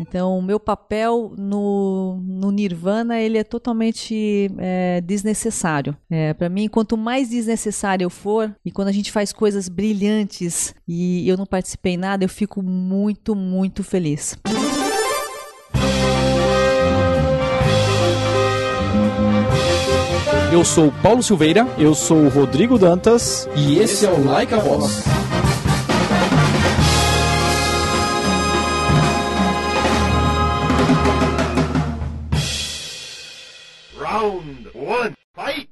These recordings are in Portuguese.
Então, o meu papel no, no Nirvana ele é totalmente é, desnecessário. É, para mim, quanto mais desnecessário eu for, e quando a gente faz coisas brilhantes e eu não participei em nada, eu fico muito, muito feliz. Eu sou Paulo Silveira. Eu sou o Rodrigo Dantas. E esse é o Like a Voz. One, fight!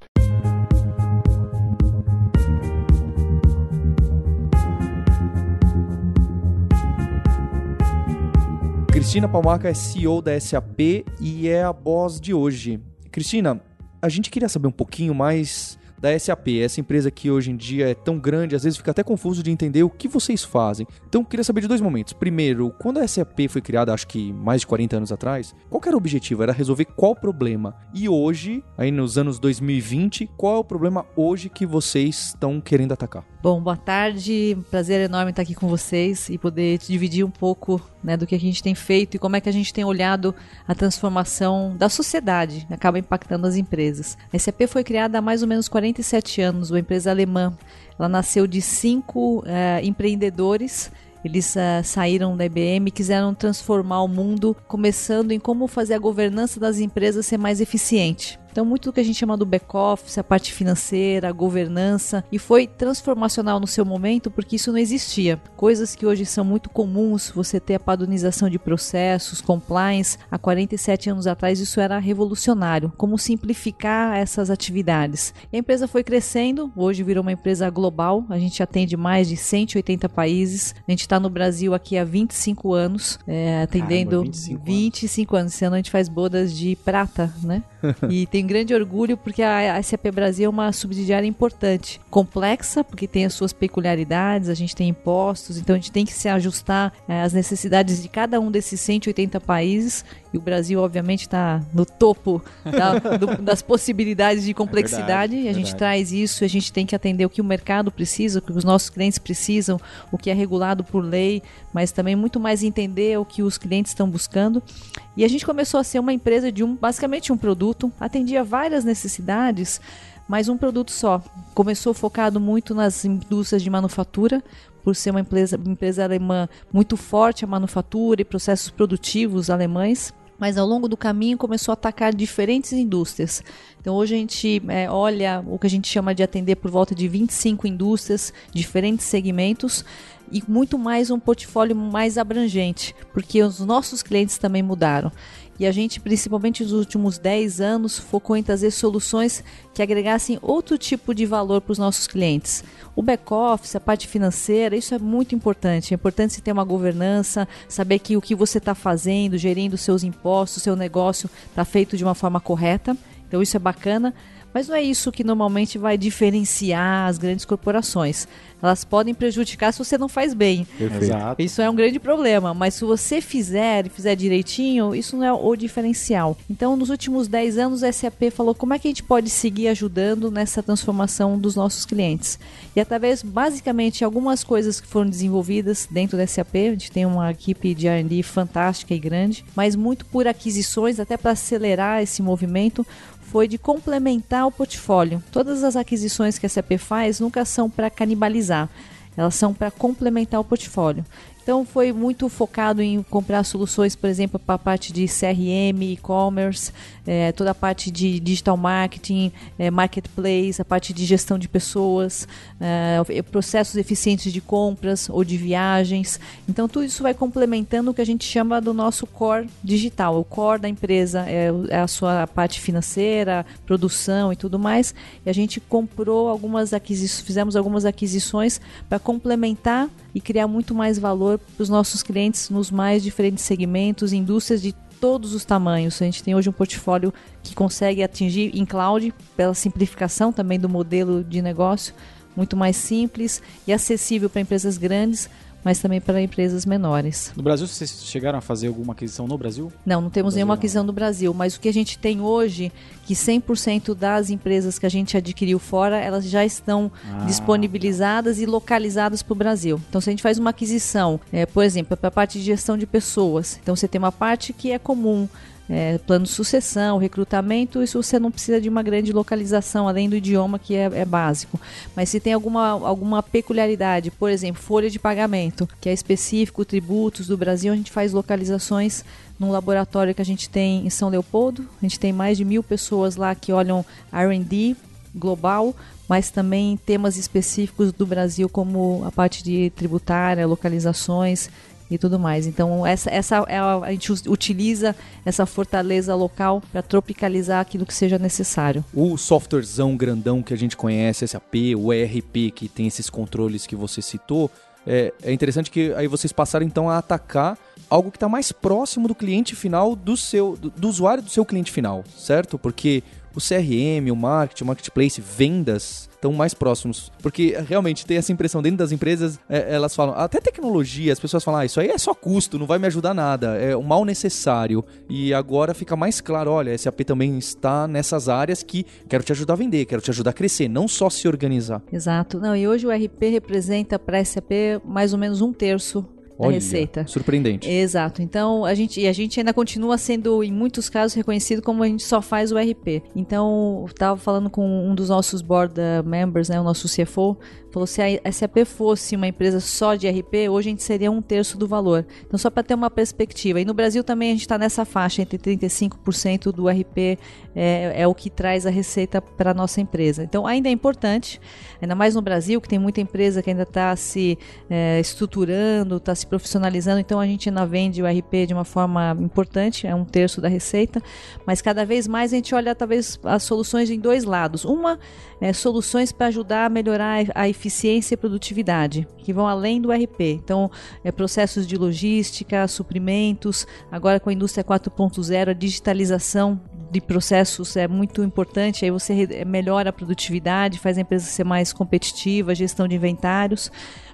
Cristina Palmaca é CEO da SAP e é a boss de hoje. Cristina, a gente queria saber um pouquinho mais da SAP, essa empresa que hoje em dia é tão grande, às vezes fica até confuso de entender o que vocês fazem. Então, queria saber de dois momentos. Primeiro, quando a SAP foi criada, acho que mais de 40 anos atrás, qual era o objetivo? Era resolver qual problema? E hoje, aí nos anos 2020, qual é o problema hoje que vocês estão querendo atacar? Bom, boa tarde. Prazer enorme estar aqui com vocês e poder dividir um pouco né, do que a gente tem feito e como é que a gente tem olhado a transformação da sociedade, acaba impactando as empresas. A SAP foi criada há mais ou menos 47 anos, uma empresa alemã. Ela nasceu de cinco uh, empreendedores eles uh, saíram da IBM quiseram transformar o mundo, começando em como fazer a governança das empresas ser mais eficiente. Então, muito do que a gente chama do back-office, a parte financeira, a governança, e foi transformacional no seu momento porque isso não existia. Coisas que hoje são muito comuns, você ter a padronização de processos, compliance, há 47 anos atrás isso era revolucionário. Como simplificar essas atividades. E a empresa foi crescendo, hoje virou uma empresa global, a gente atende mais de 180 países, a gente está no Brasil aqui há 25 anos, é, atendendo Caramba, 25, 25 anos. anos. Esse ano a gente faz bodas de prata, né? e tem grande orgulho porque a SAP Brasil é uma subsidiária importante, complexa, porque tem as suas peculiaridades, a gente tem impostos, então a gente tem que se ajustar é, às necessidades de cada um desses 180 países e o Brasil, obviamente, está no topo da, do, das possibilidades de complexidade. É verdade, e a gente traz isso, a gente tem que atender o que o mercado precisa, o que os nossos clientes precisam, o que é regulado por lei, mas também muito mais entender o que os clientes estão buscando. E a gente começou a ser uma empresa de um, basicamente um produto, atendia várias necessidades mas um produto só. Começou focado muito nas indústrias de manufatura, por ser uma empresa, uma empresa alemã muito forte a manufatura e processos produtivos alemães mas ao longo do caminho começou a atacar diferentes indústrias. Então hoje a gente é, olha o que a gente chama de atender por volta de 25 indústrias, diferentes segmentos e muito mais um portfólio mais abrangente, porque os nossos clientes também mudaram. E a gente, principalmente nos últimos 10 anos, focou em trazer soluções que agregassem outro tipo de valor para os nossos clientes. O back-office, a parte financeira, isso é muito importante. É importante você ter uma governança, saber que o que você está fazendo, gerindo seus impostos, seu negócio, está feito de uma forma correta. Então isso é bacana. Mas não é isso que normalmente vai diferenciar as grandes corporações. Elas podem prejudicar se você não faz bem. Exato. Isso é um grande problema. Mas se você fizer e fizer direitinho, isso não é o diferencial. Então, nos últimos 10 anos, a SAP falou como é que a gente pode seguir ajudando nessa transformação dos nossos clientes. E através, basicamente, algumas coisas que foram desenvolvidas dentro da SAP, a gente tem uma equipe de R&D fantástica e grande, mas muito por aquisições, até para acelerar esse movimento, foi de complementar o portfólio. Todas as aquisições que a SAP faz nunca são para canibalizar, elas são para complementar o portfólio. Então foi muito focado em comprar soluções, por exemplo, para a parte de CRM, e-commerce, é, toda a parte de digital marketing, é, marketplace, a parte de gestão de pessoas, é, processos eficientes de compras ou de viagens. Então tudo isso vai complementando o que a gente chama do nosso core digital. O core da empresa é, é a sua parte financeira, produção e tudo mais. E a gente comprou algumas aquisições, fizemos algumas aquisições para complementar e criar muito mais valor para os nossos clientes nos mais diferentes segmentos, indústrias de todos os tamanhos. A gente tem hoje um portfólio que consegue atingir em cloud, pela simplificação também do modelo de negócio, muito mais simples e acessível para empresas grandes, mas também para empresas menores. No Brasil, vocês chegaram a fazer alguma aquisição no Brasil? Não, não temos Brasil nenhuma não. aquisição no Brasil, mas o que a gente tem hoje, que 100% das empresas que a gente adquiriu fora, elas já estão Ah. disponibilizadas e localizadas para o Brasil. Então, se a gente faz uma aquisição, é, por exemplo, para a parte de gestão de pessoas, então você tem uma parte que é comum, é, plano de sucessão, recrutamento, isso você não precisa de uma grande localização, além do idioma que é, é básico. Mas se tem alguma, alguma peculiaridade, por exemplo, folha de pagamento, que é específico, tributos do Brasil, a gente faz localizações num laboratório que a gente tem em São Leopoldo. A gente tem mais de mil pessoas lá que olham R&D global, mas também temas específicos do Brasil, como a parte de tributária, localizações e tudo mais. Então, essa, essa é a, a gente utiliza essa fortaleza local para tropicalizar aquilo que seja necessário. O softwarezão grandão que a gente conhece, SAP, o ERP, que tem esses controles que você citou, é, é interessante que aí vocês passaram então a atacar algo que está mais próximo do cliente final do seu, do, do usuário do seu cliente final, certo? Porque o CRM, o marketing, o marketplace, vendas estão mais próximos. Porque realmente tem essa impressão dentro das empresas, é, elas falam, até tecnologia, as pessoas falam, ah, isso aí é só custo, não vai me ajudar nada, é um mal necessário. E agora fica mais claro, olha, SAP também está nessas áreas que quero te ajudar a vender, quero te ajudar a crescer, não só se organizar. Exato. Não, e hoje o RP representa para SAP mais ou menos um terço Olha, receita. surpreendente. Exato. Então, a gente, e a gente ainda continua sendo, em muitos casos, reconhecido como a gente só faz o RP. Então, estava falando com um dos nossos board eh, members, né, o nosso CFO, falou se a SAP fosse uma empresa só de RP, hoje a gente seria um terço do valor. Então, só para ter uma perspectiva. E no Brasil também a gente está nessa faixa, entre 35% do RP é, é o que traz a receita para a nossa empresa. Então, ainda é importante, ainda mais no Brasil, que tem muita empresa que ainda está se eh, estruturando, está se profissionalizando, então a gente ainda vende o RP de uma forma importante, é um terço da receita, mas cada vez mais a gente olha talvez as soluções em dois lados. Uma é soluções para ajudar a melhorar a eficiência e produtividade, que vão além do RP. Então, é processos de logística, suprimentos, agora com a indústria 4.0, a digitalização de processos é muito importante, aí você melhora a produtividade, faz a empresa ser mais competitiva, gestão de inventários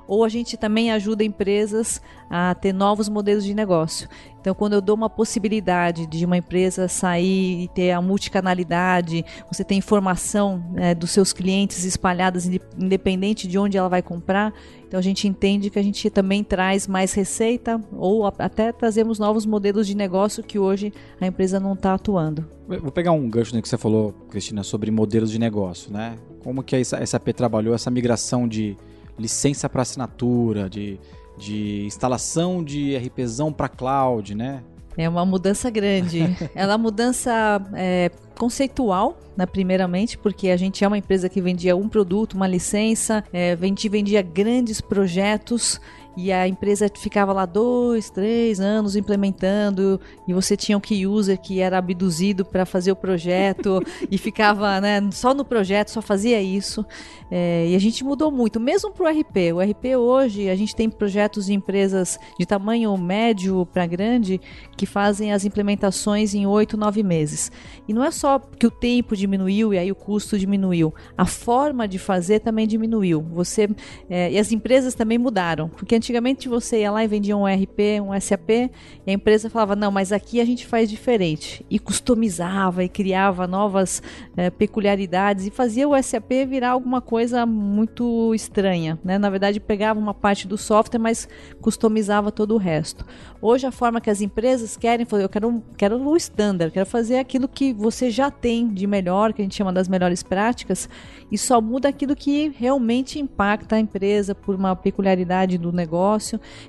ou a gente também ajuda empresas a ter novos modelos de negócio. Então, quando eu dou uma possibilidade de uma empresa sair e ter a multicanalidade, você tem informação né, dos seus clientes espalhadas, inde- independente de onde ela vai comprar, então a gente entende que a gente também traz mais receita ou até trazemos novos modelos de negócio que hoje a empresa não está atuando. Vou pegar um gancho no que você falou, Cristina, sobre modelos de negócio, né? Como que a SAP trabalhou essa migração de licença para assinatura, de, de instalação de RPzão para cloud, né? É uma mudança grande. Ela é uma mudança é, conceitual, né, primeiramente, porque a gente é uma empresa que vendia um produto, uma licença, é, vendi- vendia grandes projetos e a empresa ficava lá dois, três anos implementando e você tinha um key user que era abduzido para fazer o projeto e ficava né, só no projeto, só fazia isso. É, e a gente mudou muito, mesmo para o RP. O RP hoje, a gente tem projetos de empresas de tamanho médio para grande que fazem as implementações em oito, nove meses. E não é só que o tempo diminuiu e aí o custo diminuiu, a forma de fazer também diminuiu. Você é, e as empresas também mudaram, porque antigamente você ia lá e vendia um RP, um SAP, e a empresa falava não, mas aqui a gente faz diferente e customizava e criava novas é, peculiaridades e fazia o SAP virar alguma coisa muito estranha, né? Na verdade pegava uma parte do software, mas customizava todo o resto. Hoje a forma que as empresas querem, fazer, eu quero, quero o standard, quero fazer aquilo que você já tem de melhor, que a gente chama das melhores práticas, e só muda aquilo que realmente impacta a empresa por uma peculiaridade do negócio.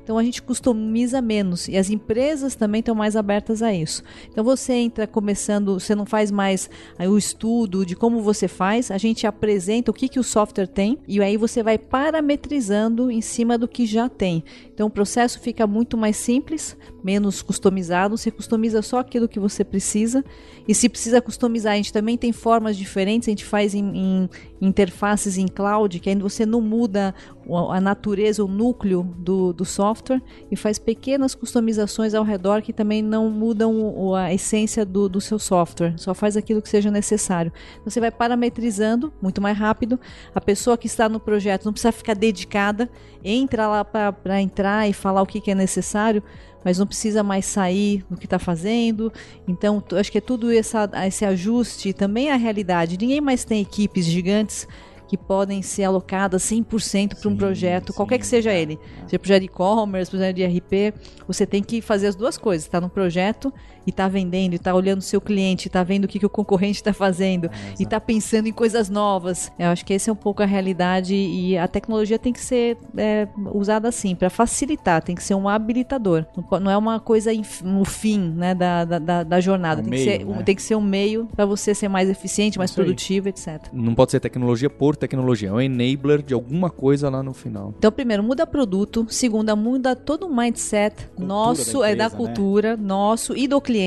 Então a gente customiza menos e as empresas também estão mais abertas a isso. Então você entra começando, você não faz mais aí, o estudo de como você faz, a gente apresenta o que, que o software tem e aí você vai parametrizando em cima do que já tem. Então o processo fica muito mais simples, menos customizado, você customiza só aquilo que você precisa. E se precisa customizar, a gente também tem formas diferentes, a gente faz em, em interfaces em cloud, que ainda você não muda a natureza, o núcleo do, do software e faz pequenas customizações ao redor que também não mudam a essência do, do seu software, só faz aquilo que seja necessário. Então, você vai parametrizando muito mais rápido. A pessoa que está no projeto não precisa ficar dedicada, entra lá para entrar e falar o que, que é necessário mas não precisa mais sair do que está fazendo. Então, acho que é tudo essa, esse ajuste também à realidade. Ninguém mais tem equipes gigantes que podem ser alocadas 100% para um projeto, sim, qualquer que seja é, ele. Seja projeto de e-commerce, projeto de RP, você tem que fazer as duas coisas. Está no projeto e está vendendo, e está olhando o seu cliente, está vendo o que, que o concorrente está fazendo, é, e está pensando em coisas novas. Eu acho que essa é um pouco a realidade e a tecnologia tem que ser é, usada assim, para facilitar, tem que ser um habilitador. Não é uma coisa no fim né, da, da, da jornada, um tem, meio, que ser, né? tem que ser um meio para você ser mais eficiente, mais produtivo, etc. Não pode ser tecnologia por tecnologia, é um enabler de alguma coisa lá no final. Então, primeiro, muda produto. Segundo, muda todo o mindset cultura nosso, da empresa, é da cultura, né? nosso e do cliente.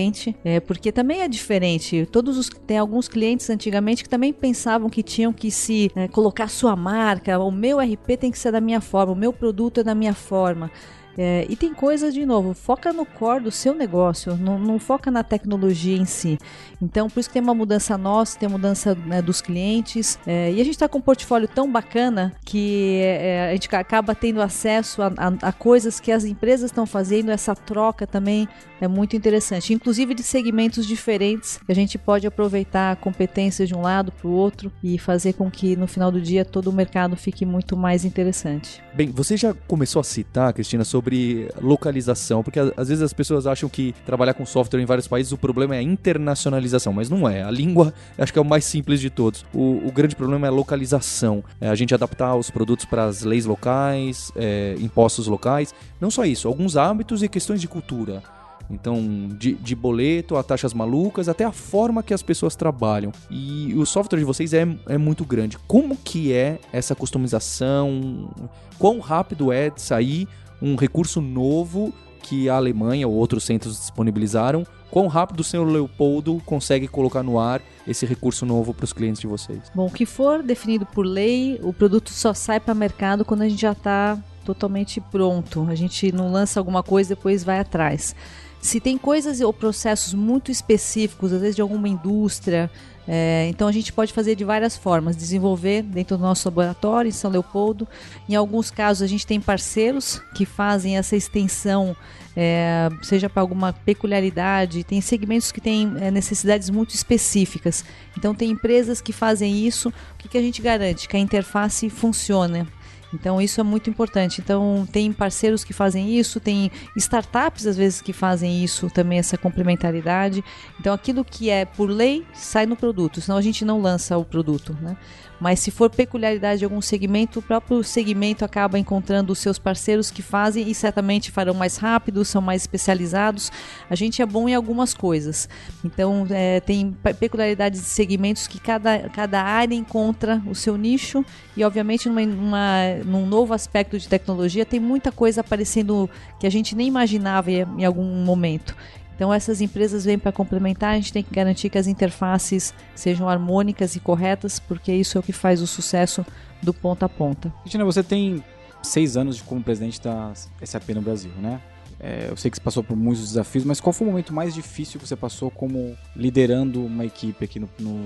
É, porque também é diferente. Todos os tem alguns clientes antigamente que também pensavam que tinham que se é, colocar sua marca. O meu RP tem que ser da minha forma, o meu produto é da minha forma. É, e tem coisas, de novo, foca no core do seu negócio, não, não, foca na tecnologia em si. Então, por isso que tem uma mudança nossa, tem mudança né, dos clientes. É, e a gente está com um portfólio tão bacana que é, a gente acaba tendo acesso a, a, a coisas que as empresas estão fazendo, essa troca também é muito interessante. Inclusive de segmentos diferentes, que a gente pode aproveitar competências de um lado para o outro e fazer com que no final do dia todo o mercado fique muito mais interessante. Bem, você já começou a citar, Cristina, sobre sobre localização, porque às vezes as pessoas acham que trabalhar com software em vários países o problema é a internacionalização, mas não é. A língua acho que é o mais simples de todos. O, o grande problema é a localização, é a gente adaptar os produtos para as leis locais, é, impostos locais. Não só isso, alguns hábitos e questões de cultura. Então, de, de, boleto a taxas malucas, até a forma que as pessoas trabalham. E o software de vocês é, é muito grande. Como que é essa customização? Quão rápido é de sair um recurso novo que a Alemanha ou outros centros disponibilizaram. Quão rápido o senhor Leopoldo consegue colocar no ar esse recurso novo para os clientes de vocês? Bom, o que for definido por lei, o produto só sai para o mercado quando a gente já está totalmente pronto. A gente não lança alguma coisa e depois vai atrás. Se tem coisas ou processos muito específicos, às vezes de alguma indústria, é, então a gente pode fazer de várias formas, desenvolver dentro do nosso laboratório em São Leopoldo. Em alguns casos a gente tem parceiros que fazem essa extensão, é, seja para alguma peculiaridade. Tem segmentos que têm é, necessidades muito específicas. Então tem empresas que fazem isso. O que, que a gente garante? Que a interface funcione. Então isso é muito importante. Então tem parceiros que fazem isso, tem startups às vezes que fazem isso também essa complementaridade. Então aquilo que é por lei sai no produto, senão a gente não lança o produto, né? Mas se for peculiaridade de algum segmento, o próprio segmento acaba encontrando os seus parceiros que fazem e certamente farão mais rápido, são mais especializados. A gente é bom em algumas coisas. Então, é, tem peculiaridades de segmentos que cada, cada área encontra o seu nicho e, obviamente, numa, numa, num novo aspecto de tecnologia, tem muita coisa aparecendo que a gente nem imaginava em algum momento. Então essas empresas vêm para complementar, a gente tem que garantir que as interfaces sejam harmônicas e corretas, porque isso é o que faz o sucesso do ponta a ponta. Cristina, você tem seis anos como presidente da SAP no Brasil, né? É, eu sei que você passou por muitos desafios, mas qual foi o momento mais difícil que você passou como liderando uma equipe aqui no, no,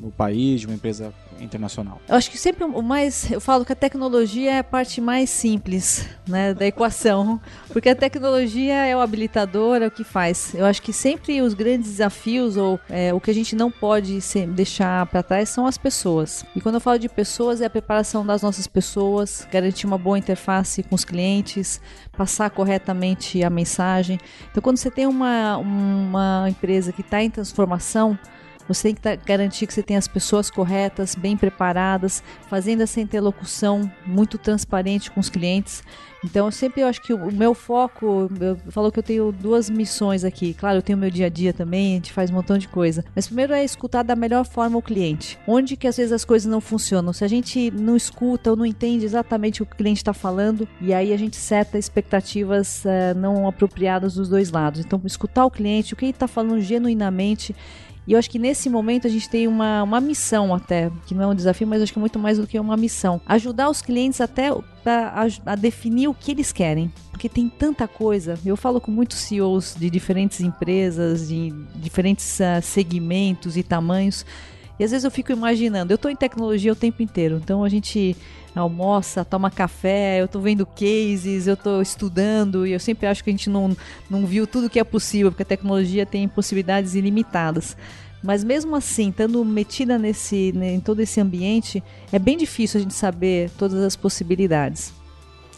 no, país, de uma empresa internacional? Eu acho que sempre o mais. Eu falo que a tecnologia é a parte mais simples né, da equação, porque a tecnologia é o habilitador, é o que faz. Eu acho que sempre os grandes desafios, ou é, o que a gente não pode deixar para trás, são as pessoas. E quando eu falo de pessoas, é a preparação das nossas pessoas, garantir uma boa interface com os clientes, passar corretamente a mensagem. Então, quando você tem uma, uma empresa que está em transformação, você tem que garantir que você tem as pessoas corretas, bem preparadas, fazendo essa interlocução muito transparente com os clientes. Então, eu sempre eu acho que o meu foco, eu falo que eu tenho duas missões aqui. Claro, eu tenho meu dia a dia também, a gente faz um montão de coisa. Mas primeiro é escutar da melhor forma o cliente. Onde que às vezes as coisas não funcionam? Se a gente não escuta ou não entende exatamente o que o cliente está falando, e aí a gente seta expectativas uh, não apropriadas dos dois lados. Então, escutar o cliente, o que ele está falando genuinamente e eu acho que nesse momento a gente tem uma, uma missão até, que não é um desafio, mas acho que é muito mais do que uma missão. Ajudar os clientes até a, a definir o que eles querem. Porque tem tanta coisa. Eu falo com muitos CEOs de diferentes empresas, de diferentes uh, segmentos e tamanhos. E às vezes eu fico imaginando, eu estou em tecnologia o tempo inteiro, então a gente almoça, toma café, eu estou vendo cases, eu estou estudando e eu sempre acho que a gente não, não viu tudo que é possível, porque a tecnologia tem possibilidades ilimitadas. Mas mesmo assim, estando metida nesse, né, em todo esse ambiente, é bem difícil a gente saber todas as possibilidades.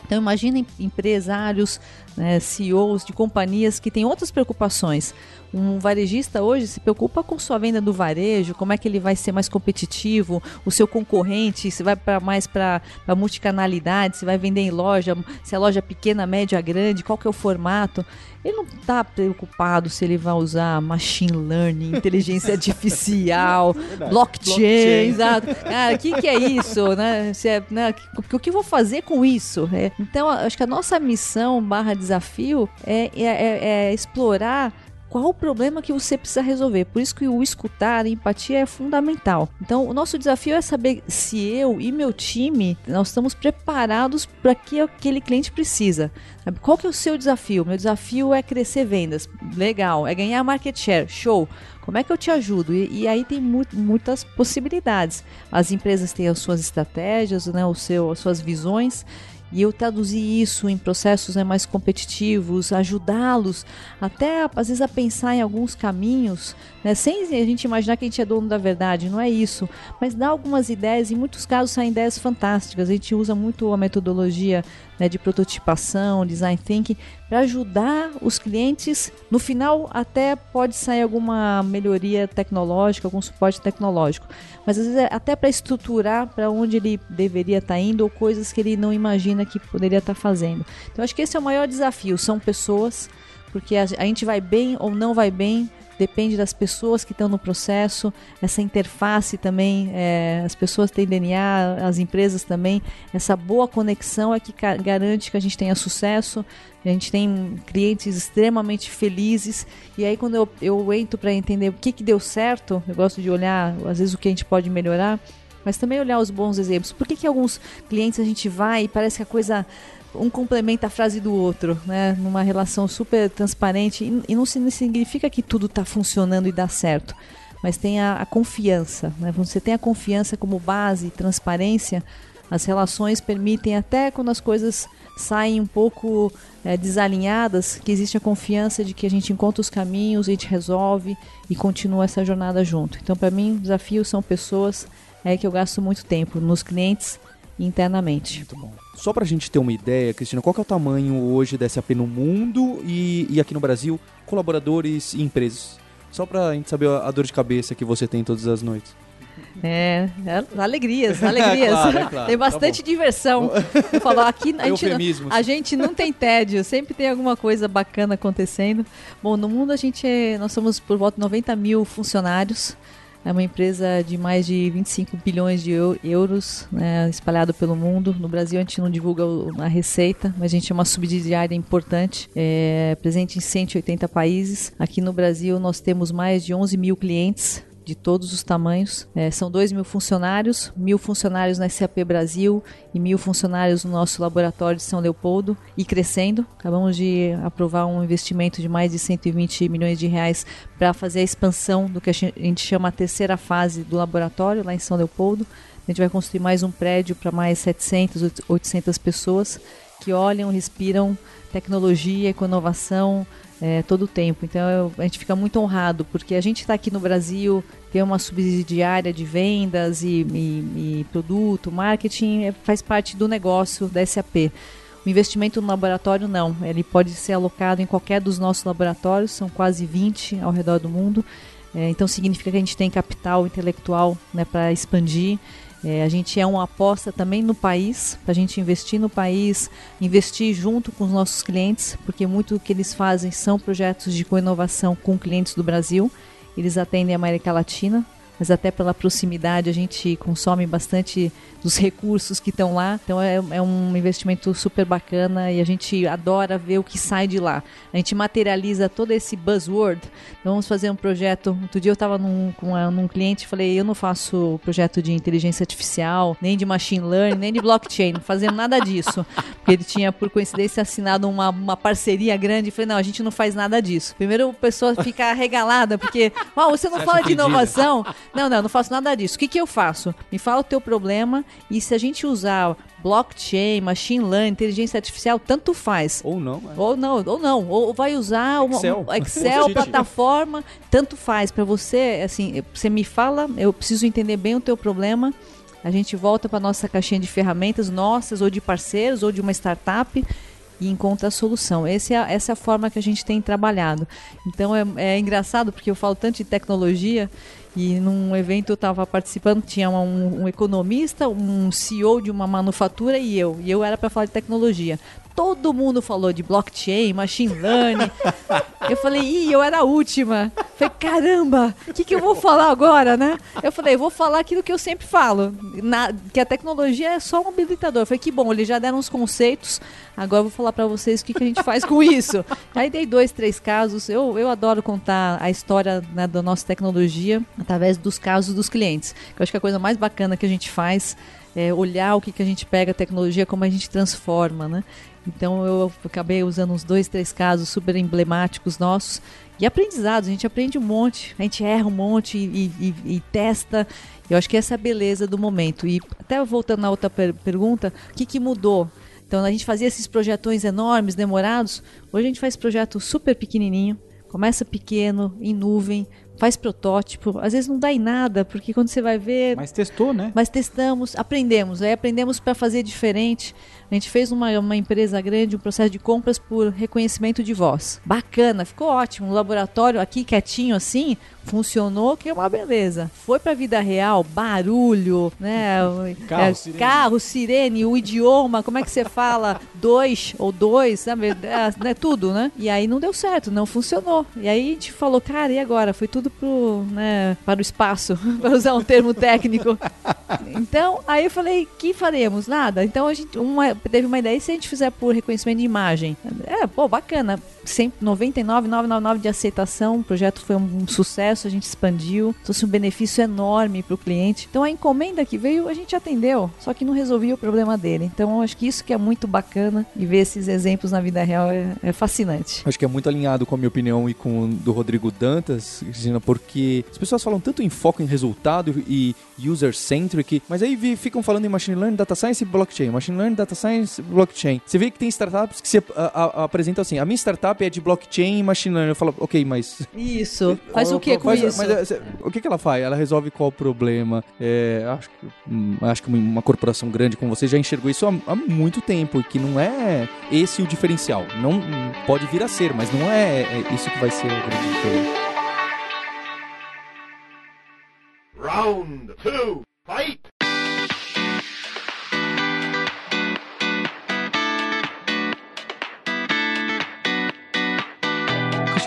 Então imagine empresários, né, CEOs de companhias que têm outras preocupações. Um varejista hoje se preocupa com sua venda do varejo, como é que ele vai ser mais competitivo, o seu concorrente, se vai para mais para multicanalidade, se vai vender em loja, se é loja pequena, média, grande, qual que é o formato. Ele não está preocupado se ele vai usar machine learning, inteligência artificial, blockchain, blockchain, exato. Cara, o que, que é isso? Né? Se é, né? O que eu vou fazer com isso? É, então, acho que a nossa missão barra desafio é, é, é, é explorar qual o problema que você precisa resolver. Por isso que o escutar, a empatia é fundamental. Então, o nosso desafio é saber se eu e meu time nós estamos preparados para que aquele cliente precisa. Qual que é o seu desafio? Meu desafio é crescer vendas. Legal. É ganhar market share. Show. Como é que eu te ajudo? E, e aí tem mu muitas possibilidades. As empresas têm as suas estratégias, né, o seu, as suas visões e eu traduzir isso em processos né, mais competitivos, ajudá-los até às vezes a pensar em alguns caminhos, né, sem a gente imaginar que a gente é dono da verdade, não é isso, mas dá algumas ideias, em muitos casos saem ideias fantásticas. A gente usa muito a metodologia né, de prototipação, design thinking, para ajudar os clientes. No final, até pode sair alguma melhoria tecnológica, algum suporte tecnológico, mas às vezes é até para estruturar para onde ele deveria estar tá indo ou coisas que ele não imagina que poderia estar tá fazendo. Então, acho que esse é o maior desafio: são pessoas, porque a, a gente vai bem ou não vai bem depende das pessoas que estão no processo, essa interface também, é, as pessoas têm DNA, as empresas também, essa boa conexão é que garante que a gente tenha sucesso, a gente tem clientes extremamente felizes, e aí quando eu, eu entro para entender o que, que deu certo, eu gosto de olhar, às vezes, o que a gente pode melhorar, mas também olhar os bons exemplos. Por que, que alguns clientes a gente vai e parece que a coisa um complementa a frase do outro, né? Numa relação super transparente. E, não significa que tudo está funcionando e dá certo. Mas tem a, a confiança. Né? Você tem a confiança como base, transparência. As relações permitem, até quando as coisas saem um pouco é, desalinhadas, que existe a confiança de que a gente encontra os caminhos, a gente resolve e continua essa jornada junto. Então, para mim, o desafio são pessoas é que eu gasto muito tempo nos clientes internamente. Muito bom. Só para a gente ter uma ideia, Cristina, qual é o tamanho hoje da SAP no mundo e, e aqui no Brasil, colaboradores e empresas? Só para a gente saber a dor de cabeça que você tem todas as noites. É, é alegrias, alegrias. claro, é claro. Tem tá bastante tá diversão. Eu falo, aqui a gente, não, a gente não tem tédio, sempre tem alguma coisa bacana acontecendo. Bom, no mundo a gente é, nós somos por volta de 90 mil funcionários. É uma empresa de mais de 25 bilhões de euros né, espalhado pelo mundo. No Brasil a gente não divulga a receita, mas a gente é uma subsidiária importante, é, presente em 180 países. Aqui no Brasil nós temos mais de 11 mil clientes de todos os tamanhos. É, são 2 mil funcionários, mil funcionários na SAP Brasil e mil funcionários no nosso laboratório de São Leopoldo e crescendo. Acabamos de aprovar um investimento de mais de 120 milhões de reais para fazer a expansão do que a gente chama a terceira fase do laboratório lá em São Leopoldo. A gente vai construir mais um prédio para mais 700, 800 pessoas que olham, respiram tecnologia, inovação, é, todo o tempo. Então eu, a gente fica muito honrado, porque a gente está aqui no Brasil, tem uma subsidiária de vendas e, e, e produto, marketing, é, faz parte do negócio da SAP. O investimento no laboratório não, ele pode ser alocado em qualquer dos nossos laboratórios, são quase 20 ao redor do mundo. É, então significa que a gente tem capital intelectual né, para expandir. É, a gente é uma aposta também no país, para a gente investir no país, investir junto com os nossos clientes, porque muito do que eles fazem são projetos de co-inovação com clientes do Brasil. Eles atendem a América Latina, mas até pela proximidade a gente consome bastante dos recursos que estão lá. Então é, é, um investimento super bacana e a gente adora ver o que sai de lá. A gente materializa todo esse buzzword. Então vamos fazer um projeto. Outro dia eu estava num, com a, num cliente e falei: eu não faço projeto de inteligência artificial, nem de machine learning, nem de blockchain, não fazendo nada disso. Porque ele tinha, por coincidência, assinado uma, uma parceria grande. Eu falei: não, a gente não faz nada disso. Primeiro a pessoa fica arregalada, porque oh, você não você fala de inovação. Não, não, não faço nada disso. O que, que eu faço? Me fala o teu problema e se a gente usar blockchain, machine learning, inteligência artificial, tanto faz. Ou não. É. Ou não, ou não. Ou vai usar uma, Excel, Excel plataforma, tanto faz. Para você, assim, você me fala, eu preciso entender bem o teu problema. A gente volta para nossa caixinha de ferramentas, nossas ou de parceiros ou de uma startup e encontra a solução. Esse é, essa é a forma que a gente tem trabalhado. Então é, é engraçado porque eu falo tanto de tecnologia e num evento eu estava participando, tinha um, um, economista, um CEO de uma manufatura e eu. E eu era para falar de tecnologia todo mundo falou de blockchain, machine learning. eu falei, ih, eu era a última. Falei, caramba, o que, que eu vou falar agora, né? Eu falei, vou falar aquilo que eu sempre falo, na, que a tecnologia é só um habilitador. Eu falei, que bom, eles já deram uns conceitos, agora eu vou falar para vocês o que, que a gente faz com isso. Aí dei dois, três casos. Eu, eu adoro contar a história né, da nossa tecnologia através dos casos dos clientes. Eu acho que a coisa mais bacana que a gente faz é olhar o que, que a gente pega a tecnologia, como a gente transforma, né? Então eu acabei usando uns dois, três casos super emblemáticos nossos e aprendizados. A gente aprende um monte, a gente erra um monte e, e, e testa. Eu acho que essa é a beleza do momento. E até voltando na outra per pergunta, o que, que mudou? Então a gente fazia esses projetões enormes, demorados. Hoje a gente faz projeto super pequenininho. Começa pequeno, em nuvem, faz protótipo, às vezes não dá em nada, porque quando você vai ver. Mas testou, né? Mas testamos, aprendemos, aí aprendemos para fazer diferente. A gente fez uma, uma empresa grande, um processo de compras por reconhecimento de voz. Bacana, ficou ótimo. Um laboratório aqui quietinho assim, funcionou, que é uma beleza. Foi pra vida real, barulho, né? Carro, é, sirene. carro sirene, o idioma, como é que você fala? dois ou dois, sabe? É, né? Tudo, né? E aí não deu certo, não funcionou. E aí a gente falou, cara, e agora? Foi tudo pro, né, para o espaço, para usar um termo técnico. Então, aí eu falei, que faremos? Nada. Então a gente uma, teve uma ideia, e se a gente fizer por reconhecimento de imagem? É, pô, bacana. 99,999 de aceitação, o projeto foi um sucesso, a gente expandiu, trouxe um benefício enorme para o cliente. Então a encomenda que veio, a gente atendeu, só que não resolvia o problema dele. Então acho que isso que é muito bacana e ver esses exemplos na vida real é, é fascinante. Acho que é muito alinhado com a minha opinião e com do Rodrigo Dantas, Cristina, porque as pessoas falam tanto em foco em resultado e user-centric, mas aí ficam falando em machine learning, data science e blockchain. Machine learning, data science, blockchain. Você vê que tem startups que se apresentam assim, a minha startup startup é de blockchain e machine learning. Eu falo, ok, mas. Isso. Faz o que com faz, isso? Mas, é, o que, que ela faz? Ela resolve qual o problema? É, acho, hum, acho que uma corporação grande como você já enxergou isso há, há muito tempo e que não é esse o diferencial. Não pode vir a ser, mas não é, é isso que vai ser o grande diferencial. Round two, fight!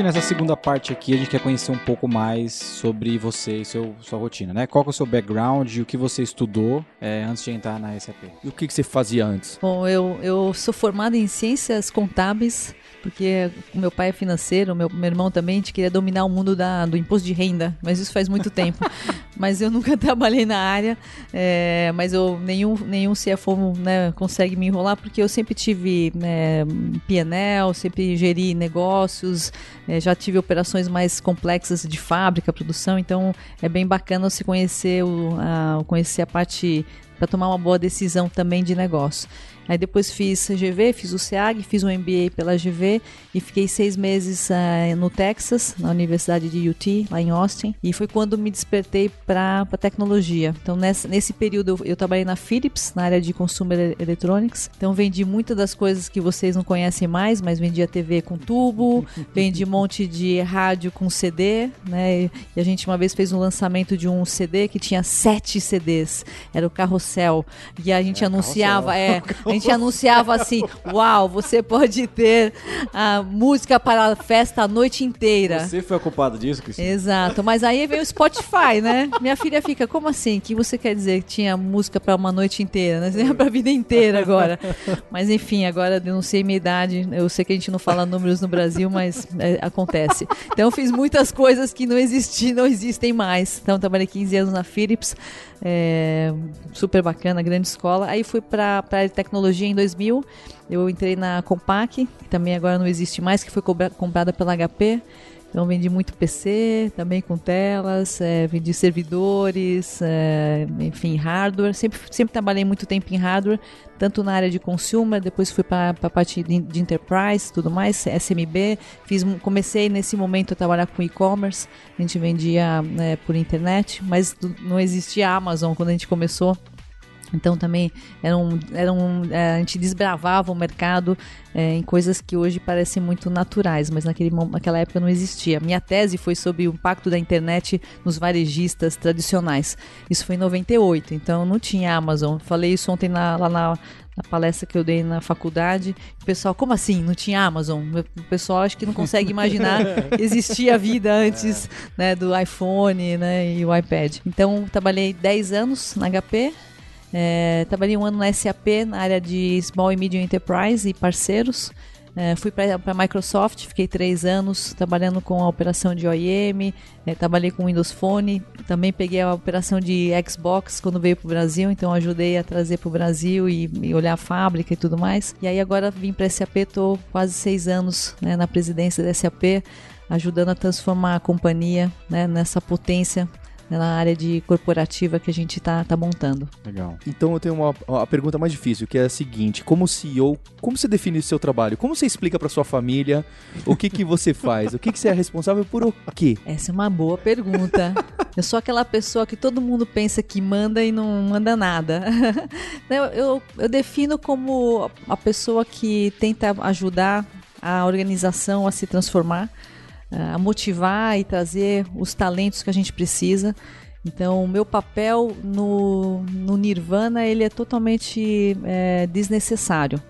Nessa segunda parte aqui, a gente quer conhecer um pouco mais sobre você e seu, sua rotina, né? Qual é o seu background e o que você estudou é, antes de entrar na SAP? E o que, que você fazia antes? Bom, eu, eu sou formada em ciências contábeis, porque o meu pai é financeiro, meu, meu irmão também, a gente queria dominar o mundo da, do imposto de renda, mas isso faz muito tempo. mas eu nunca trabalhei na área, é, mas eu, nenhum, nenhum CFO né, consegue me enrolar, porque eu sempre tive né, PNL, sempre geri negócios, é, já tive operações mais complexas de fábrica, produção, então é bem bacana se conhecer, o, a, conhecer a parte para tomar uma boa decisão também de negócio. Aí depois fiz GV, fiz o SEAG, fiz um MBA pela GV e fiquei seis meses uh, no Texas, na Universidade de UT, lá em Austin. E foi quando me despertei para tecnologia. Então nesse, nesse período eu, eu, trabalhei na Philips, na área de Consumer Electronics. Então vendi muitas das coisas que vocês não conhecem mais, mas vendia TV com tubo, vendi um monte de rádio com CD, né? E a gente uma vez fez um lançamento de um CD que tinha sete CDs. Era o carro carrossel. E a gente É, anunciava, é, a gente anunciava assim: Uau, você pode ter a música para a festa a noite inteira. Você foi a culpada disso, Cristina? Exato, mas aí veio o Spotify, né? Minha filha fica, como assim? O que você quer dizer que tinha música para uma noite inteira, né? Você para a vida inteira agora. Mas enfim, agora eu não sei minha idade, eu sei que a gente não fala números no Brasil, mas é, acontece. Então eu fiz muitas coisas que não existiam, não existem mais. Então trabalhei 15 anos na Philips, é, super bacana, grande escola. Aí fui para a de tecnologia em 2000. Eu entrei na Compaq, que também agora não existe mais, que foi comprada pela HP. Então vendi muito PC, também com telas, é, vendi servidores, é, enfim, hardware. Sempre, sempre trabalhei muito tempo em hardware, tanto na área de consumer, depois fui para a parte de, de enterprise, tudo mais, SMB. Fiz, comecei nesse momento a trabalhar com e-commerce. A gente vendia né, por internet, mas não existia Amazon quando a gente começou. Então também era um, era um, é, a gente desbravava o mercado é, em coisas que hoje parecem muito naturais, mas naquele, naquela época não existia. Minha tese foi sobre o impacto da internet nos varejistas tradicionais. Isso foi em 98, então não tinha Amazon. Falei isso ontem na- lá na, na palestra que eu dei na faculdade. O pessoal, como assim? Não tinha Amazon? O pessoal acho que não consegue imaginar existia vida antes né, do iPhone né, e o iPad. Então trabalhei 10 anos na HP. É, trabalhei um ano na SAP, na área de Small e Medium Enterprise e parceiros. É, fui para a Microsoft, fiquei três anos trabalhando com a operação de OEM, é, trabalhei com Windows Phone, também peguei a operação de Xbox quando veio para o Brasil, então ajudei a trazer para o Brasil e, e olhar a fábrica e tudo mais. E aí agora vim para a SAP, estou quase seis anos né, na presidência da SAP, ajudando a transformar a companhia né, nessa potência na área de corporativa que a gente está tá montando. Legal. Então eu tenho uma, uma pergunta mais difícil, que é a seguinte: como CEO, como você define o seu trabalho? Como você explica para sua família o que que você faz? O que que você é responsável por o quê? Essa é uma boa pergunta. Eu sou aquela pessoa que todo mundo pensa que manda e não manda nada. eu, eu, eu defino como a pessoa que tenta ajudar a organização a se transformar, a motivar e trazer os talentos que a gente precisa. Então, o meu papel no, no Nirvana ele é totalmente é, desnecessário.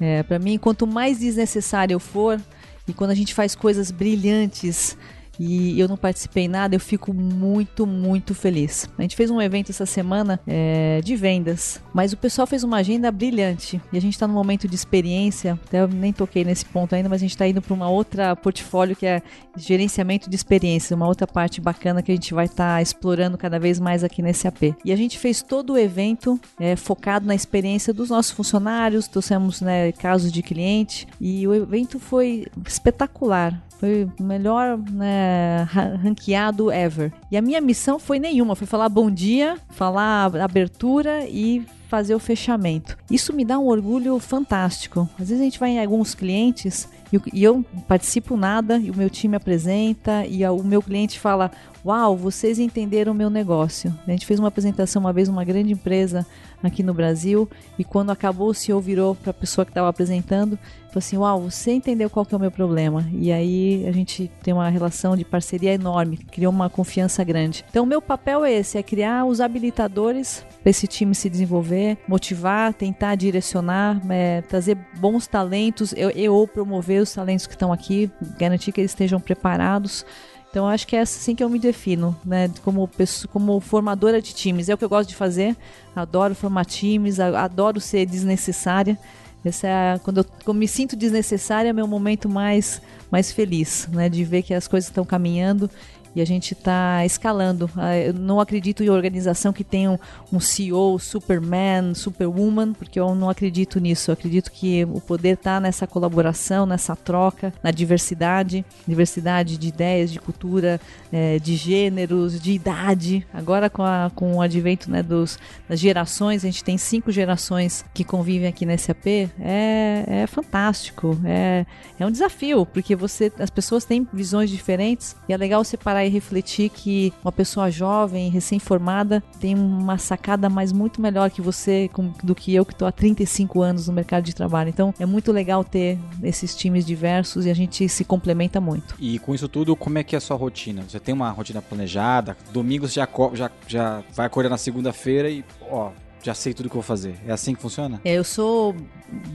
É, Para mim, quanto mais desnecessário eu for, e quando a gente faz coisas brilhantes e eu não participei em nada, eu fico muito, muito feliz. A gente fez um evento essa semana é, de vendas, mas o pessoal fez uma agenda brilhante e a gente está num momento de experiência. Até eu nem toquei nesse ponto ainda, mas a gente está indo para uma outra portfólio que é gerenciamento de experiência, uma outra parte bacana que a gente vai estar explorando cada vez mais aqui nesse AP. E a gente fez todo o evento é, focado na experiência dos nossos funcionários, trouxemos né, casos de cliente e o evento foi espetacular. Foi o melhor né, ra- ranqueado ever. E a minha missão foi nenhuma, foi falar bom dia, falar abertura e fazer o fechamento. Isso me dá um orgulho fantástico. Às vezes a gente vai em alguns clientes e, o- e eu participo nada e o meu time apresenta e o meu cliente fala: Uau, vocês entenderam o meu negócio. A gente fez uma apresentação uma vez numa grande empresa aqui no Brasil e quando acabou o CEO virou para a pessoa que estava apresentando falou assim: Uau, você entendeu qual que é o meu problema. E aí a gente tem uma relação de parceria enorme, criou uma confiança grande. Então, o meu papel é esse: é criar os habilitadores para esse time se desenvolver, motivar, tentar direcionar, é, trazer bons talentos eu, eu, promover os talentos que estão aqui, garantir que eles estejam preparados. Então, acho que é assim que eu me defino, né? Como, pessoa, como formadora de times. É o que eu gosto de fazer. Adoro formar times, adoro ser desnecessária. Essa é a- quando eu quando me sinto desnecessária, é meu momento mais, mais feliz, né? De ver que as coisas estão caminhando e a gente está escalando. Ah, Eu não acredito em organização que tenha um, CEO, Superman, Superwoman, porque eu não acredito nisso. Eu acredito que o poder está nessa colaboração, nessa troca, na diversidade, diversidade de ideias, de cultura, eh, de gêneros, de idade. Agora com, a, com o advento né, dos, das gerações, a gente tem cinco gerações que convivem aqui na SAP. É, é fantástico, é, é um desafio, porque você, as pessoas têm visões diferentes e é legal você refletir que uma pessoa jovem, recém-formada, tem uma sacada mais muito melhor que você do que eu que estou há 35 anos no mercado de trabalho. Então é muito legal ter esses times diversos e a gente se complementa muito. E com isso tudo, como é que é a sua rotina? Você tem uma rotina planejada? Domingo você já, já, já vai acordar na segunda-feira e, ó, já sei tudo que vou fazer. É assim que funciona? É, eu sou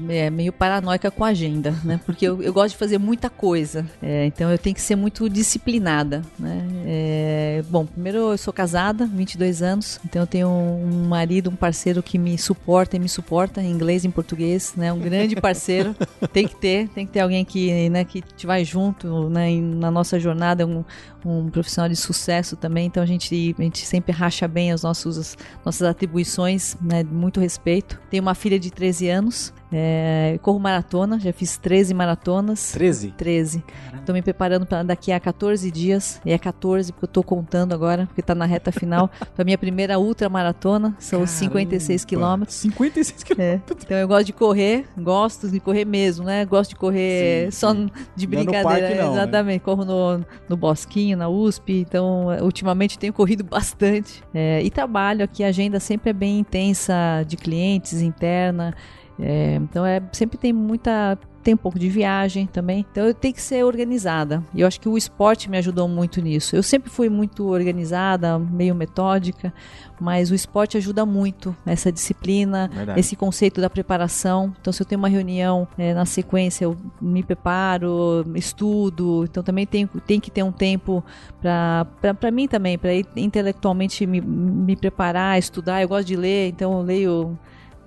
é, meio paranoica com a agenda, né? Porque eu, eu gosto de fazer muita coisa. É, então eu tenho que ser muito disciplinada, né? É, bom, primeiro eu sou casada, 22 anos, então eu tenho um marido, um parceiro que me suporta e me suporta em inglês e em português, né? Um grande parceiro. tem que ter, tem que ter alguém que, né, que te vai junto, né? Na nossa jornada, um, um profissional de sucesso também, então a gente, a gente sempre racha bem as nossas, nossas atribuições, né? Muito respeito. Tenho uma filha de 13 anos, é, corro maratona, já fiz 13 maratonas. 13? 13. Estou me preparando para daqui a 14 dias. E é 14 porque eu estou contando agora, porque está na reta final. para minha primeira ultra maratona, são Caramba. 56 quilômetros. 56 É, quilômetros. então eu gosto de correr, gosto de correr mesmo, né? Gosto de correr Sim, só sim. de Não é brincadeira. não, né? exatamente. Corro no, no Bosquinho, na USP. Então, eh, ultimamente tenho corrido bastante. É, e trabalho aqui, a agenda sempre é bem intensa de clientes, interna. É, então é sempre tem muita tem um pouco de viagem também. Então eu tenho que ser organizada. E eu acho que o esporte me ajudou muito nisso. Eu sempre fui muito organizada, meio metódica, mas o esporte ajuda muito essa disciplina, Verdade. esse conceito da preparação. Então se eu tenho uma reunião eh, na sequência, eu me preparo, estudo. Então também tem, tem que ter um tempo para mim também, para intelectualmente me, me preparar, estudar. Eu gosto de ler, então eu leio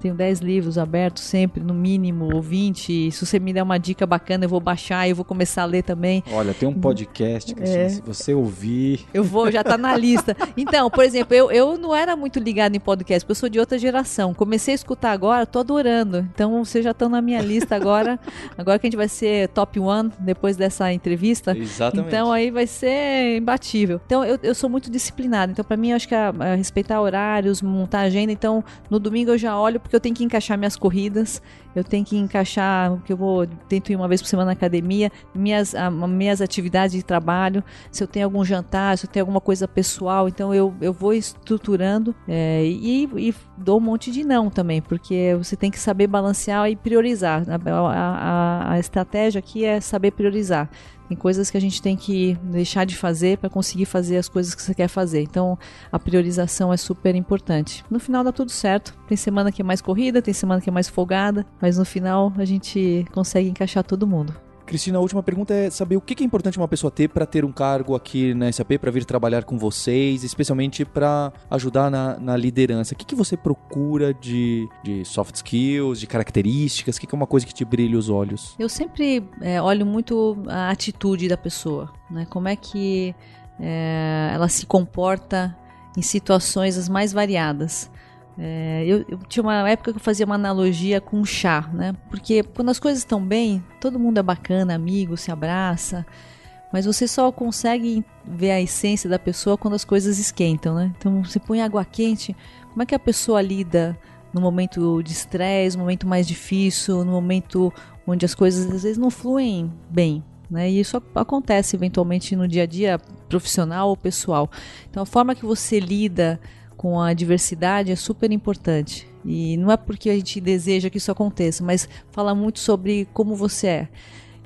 tenho 10 livros abertos sempre, no mínimo, ou 20. Se você me der uma dica bacana, eu vou baixar e eu vou começar a ler também. Olha, tem um podcast, Cristina, É. se você ouvir... Eu vou, já tá na lista. Então, por exemplo, eu, eu não era muito ligado em podcast, porque eu sou de outra geração. Comecei a escutar agora, tô adorando. Então, vocês já estão na minha lista agora. Agora que a gente vai ser top one depois dessa entrevista. Exatamente. Então aí vai ser imbatível. Então eu, eu sou muito disciplinada. Então para mim eu acho que respeitar horários, montar agenda. Então no domingo eu já olho porque eu tenho que encaixar minhas corridas, eu tenho que encaixar que eu vou tento ir uma vez por semana na academia, minhas a- minhas atividades de trabalho, se eu tenho algum jantar, se eu tenho alguma coisa pessoal, então eu, eu vou estruturando é, e, e dou um monte de não também, porque você tem que saber balancear e priorizar. A, a- a- a estratégia aqui é saber priorizar. Tem coisas que a gente tem que deixar de fazer para conseguir fazer as coisas que você quer fazer. Então, a priorização é super importante. No final dá tudo certo. Tem semana que é mais corrida, tem semana que é mais folgada, mas no final a gente consegue encaixar todo mundo. Cristina, a última pergunta é saber o que é importante uma pessoa ter para ter um cargo aqui na SAP, para vir trabalhar com vocês, especialmente para ajudar na, na liderança. O que, que você procura de, de soft skills, de características? O que, que é uma coisa que te brilha os olhos? Eu sempre é, olho muito a atitude da pessoa, né? Como é que é, ela se comporta em situações as mais variadas. É, eu, eu tinha uma época que eu fazia uma analogia com chá, né? Porque quando as coisas estão bem, todo mundo é bacana, amigo, se abraça, mas você só consegue ver a essência da pessoa quando as coisas esquentam, né? Então você põe água quente, como é que a pessoa lida no momento de estresse, no momento mais difícil, no momento onde as coisas às vezes não fluem bem. Né? E isso ac- acontece eventualmente no dia a dia profissional ou pessoal. Então a forma que você lida com a diversidade é super importante. E não é porque a gente deseja que isso aconteça, mas fala muito sobre como você é.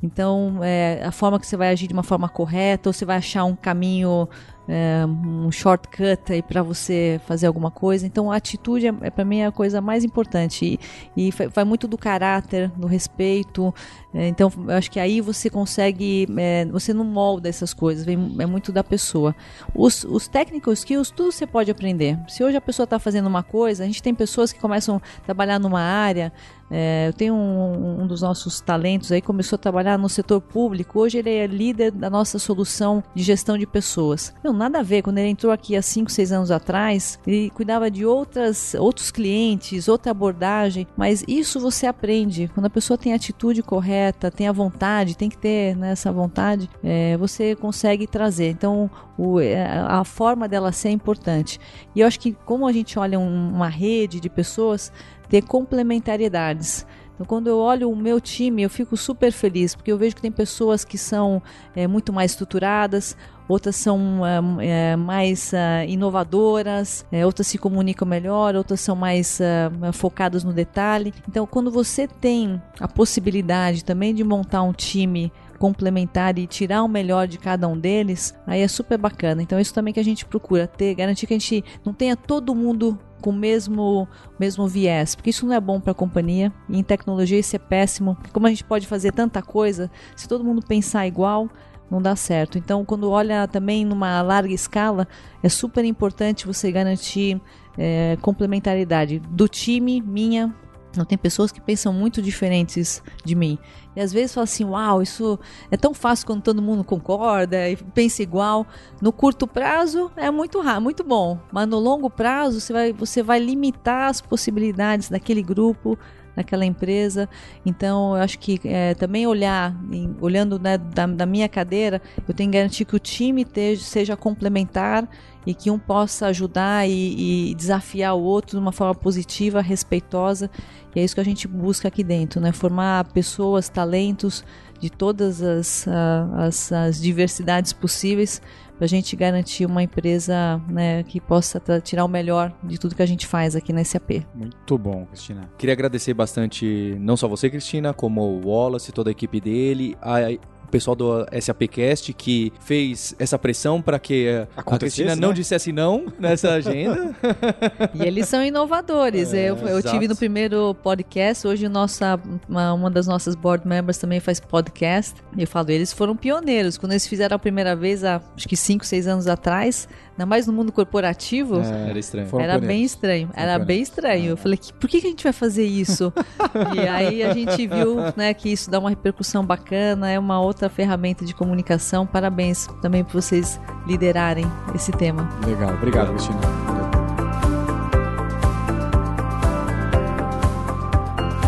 Então, é, a forma que você vai agir de uma forma correta, ou você vai achar um caminho, é, um shortcut aí para você fazer alguma coisa. Então, a atitude é, é para mim é a coisa mais importante e, vai muito do caráter, do respeito. É, então, eu acho que aí você consegue, é, você não molda essas coisas, vem, é muito da pessoa. Os, os technical skills, tudo você pode aprender. Se hoje a pessoa está fazendo uma coisa, a gente tem pessoas que começam a trabalhar numa área. É, eu tenho um, um dos nossos talentos aí, começou a trabalhar no setor público. Hoje ele é líder da nossa solução de gestão de pessoas. Não, nada a ver. Quando ele entrou aqui há 5, 6 anos atrás, ele cuidava de outras, outros clientes, outra abordagem. Mas isso você aprende. Quando a pessoa tem a atitude correta, tem a vontade, tem que ter né, essa vontade, é, você consegue trazer. Então, o, é, a forma dela ser é importante. E eu acho que, como a gente olha um- uma rede de pessoas, ter complementariedades. Então, quando eu olho o meu time, eu fico super feliz, porque eu vejo que tem pessoas que são é, muito mais estruturadas, outras são é, mais é, inovadoras, outras se comunicam melhor, outras são mais focadas no detalhe. Então, quando você tem a possibilidade também de montar um time complementar e tirar o melhor de cada um deles, aí é super bacana. Então, isso também que a gente procura ter, garantir que a gente não tenha todo mundo com o mesmo, mesmo viés, porque isso não é bom para a companhia. E em tecnologia isso é péssimo. Como a gente pode fazer tanta coisa, se todo mundo pensar igual, não dá certo. Então, quando olha também numa larga escala, é super importante você garantir é, complementaridade do time, minha. Não tem pessoas que pensam muito diferentes de mim. E às vezes fala assim: Uau, isso é tão fácil quando todo mundo concorda e pensa igual. No curto prazo é muito raro, muito bom. Mas no longo prazo você vai, você vai limitar as possibilidades daquele grupo, naquela empresa. Então, eu acho que é, também olhar, em, olhando né, da, da, minha cadeira, eu tenho que garantir que o time teja, seja complementar e que um possa ajudar e, e, desafiar o outro de uma forma positiva, respeitosa. E é isso que a gente busca aqui dentro, né? Formar pessoas, talentos de todas as, as, as diversidades possíveis para a gente garantir uma empresa né, que possa tirar o melhor de tudo que a gente faz aqui na SAP. Muito bom, Cristina. Queria agradecer bastante, não só você, Cristina, como o Wallace, toda a equipe dele, a pessoal do SAPcast que fez essa pressão para que a Cristina não né? dissesse não nessa agenda. e eles são inovadores. É, eu, eu tive no primeiro podcast, hoje nossa, uma, uma, das nossas board members também faz podcast. Eu falo, eles foram pioneiros. Quando eles fizeram a primeira vez, há, acho que 5, 6 anos atrás, ainda mais no mundo corporativo. É, era estranho. Era bem estranho. Era bem estranho. Eu falei, por que, que a gente vai fazer isso? e aí a gente viu né, que isso dá uma repercussão bacana, é uma outra ferramenta de comunicação. Parabéns também por vocês liderarem esse tema. Legal, obrigado, Cristina.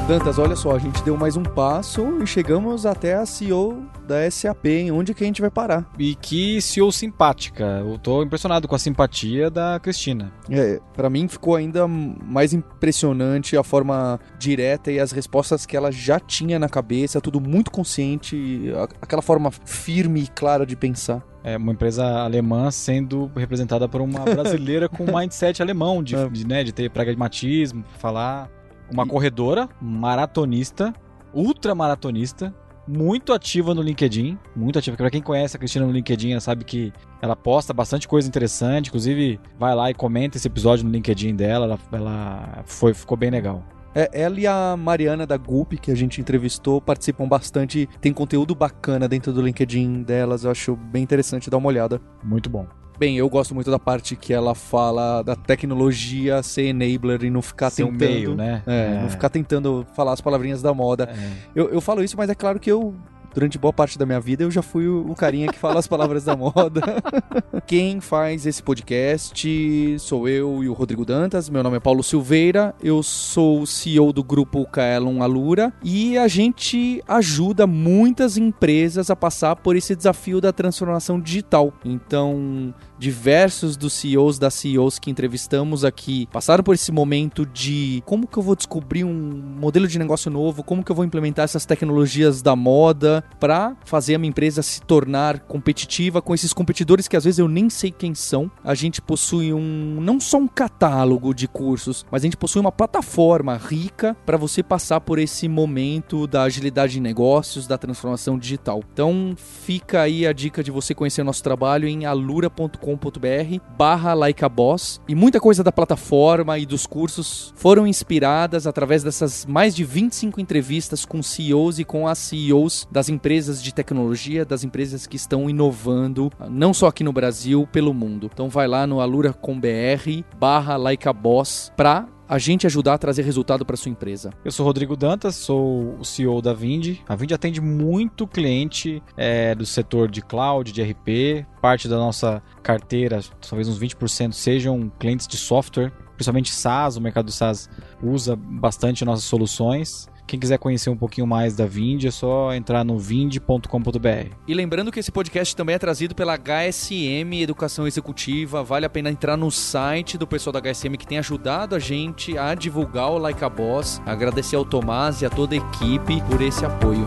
Dantas, olha só, a gente deu mais um passo e chegamos até a CEO da SAP, em onde que a gente vai parar. E que CEO simpática. Eu tô impressionado com a simpatia da Cristina. É, para mim ficou ainda mais impressionante a forma direta e as respostas que ela já tinha na cabeça, tudo muito consciente, aquela forma firme e clara de pensar. É uma empresa alemã sendo representada por uma brasileira com mindset alemão, de, é. de, né, de ter pragmatismo, falar. Uma corredora, maratonista, ultramaratonista, muito ativa no LinkedIn, muito ativa. Para quem conhece a Cristina no LinkedIn, sabe que ela posta bastante coisa interessante. Inclusive, vai lá e comenta esse episódio no LinkedIn dela. Ela, ela foi, ficou bem legal. É, ela e a Mariana da Gup, que a gente entrevistou, participam bastante. Tem conteúdo bacana dentro do LinkedIn delas. Eu acho bem interessante dar uma olhada. Muito bom. Bem, eu gosto muito da parte que ela fala da tecnologia ser enabler e não ficar tentando. Meio, né? É, é, não ficar tentando falar as palavrinhas da moda. É. Eu, eu falo isso, mas é claro que eu durante boa parte da minha vida eu já fui o, carinha que fala as palavras da moda. Quem faz esse podcast sou eu e o Rodrigo Dantas. Meu nome é Paulo Silveira. Eu sou o CEO do grupo Kaelon Alura e a gente ajuda muitas empresas a passar por esse desafio da transformação digital. Então, diversos dos CEOs das CEOs que entrevistamos aqui passaram por esse momento de como que eu vou descobrir um modelo de negócio novo, como que eu vou implementar essas tecnologias da moda para fazer a minha empresa se tornar competitiva com esses competidores que às vezes eu nem sei quem são. A gente possui um não só um catálogo de cursos, mas a gente possui uma plataforma rica para você passar por esse momento da agilidade de negócios, da transformação digital. Então fica aí a dica de você conhecer o nosso trabalho em alura.com com.br barra Like a Boss. E muita coisa da plataforma e dos cursos foram inspiradas através dessas mais de 25 entrevistas com CEOs e com as CEOs das empresas de tecnologia, das empresas que estão inovando, não só aqui no Brasil, pelo mundo. Então vai lá no alura.com.br barra Like a Boss pra a gente ajudar a trazer resultado para sua empresa. Eu sou Rodrigo Dantas, sou o CEO da Vind. A Vind atende muito cliente é, do setor de cloud, de RP. Parte da nossa carteira, talvez uns 20%, sejam clientes de software, principalmente SaaS. O mercado do SaaS usa bastante nossas soluções. Quem quiser conhecer um pouquinho mais da Vind, é só entrar no vind.com.br. E lembrando que esse podcast também é trazido pela HSM Educação Executiva. Vale a pena entrar no site do pessoal da HSM que tem ajudado a gente a divulgar o Like a Boss. Agradecer ao Tomás e a toda a equipe por esse apoio.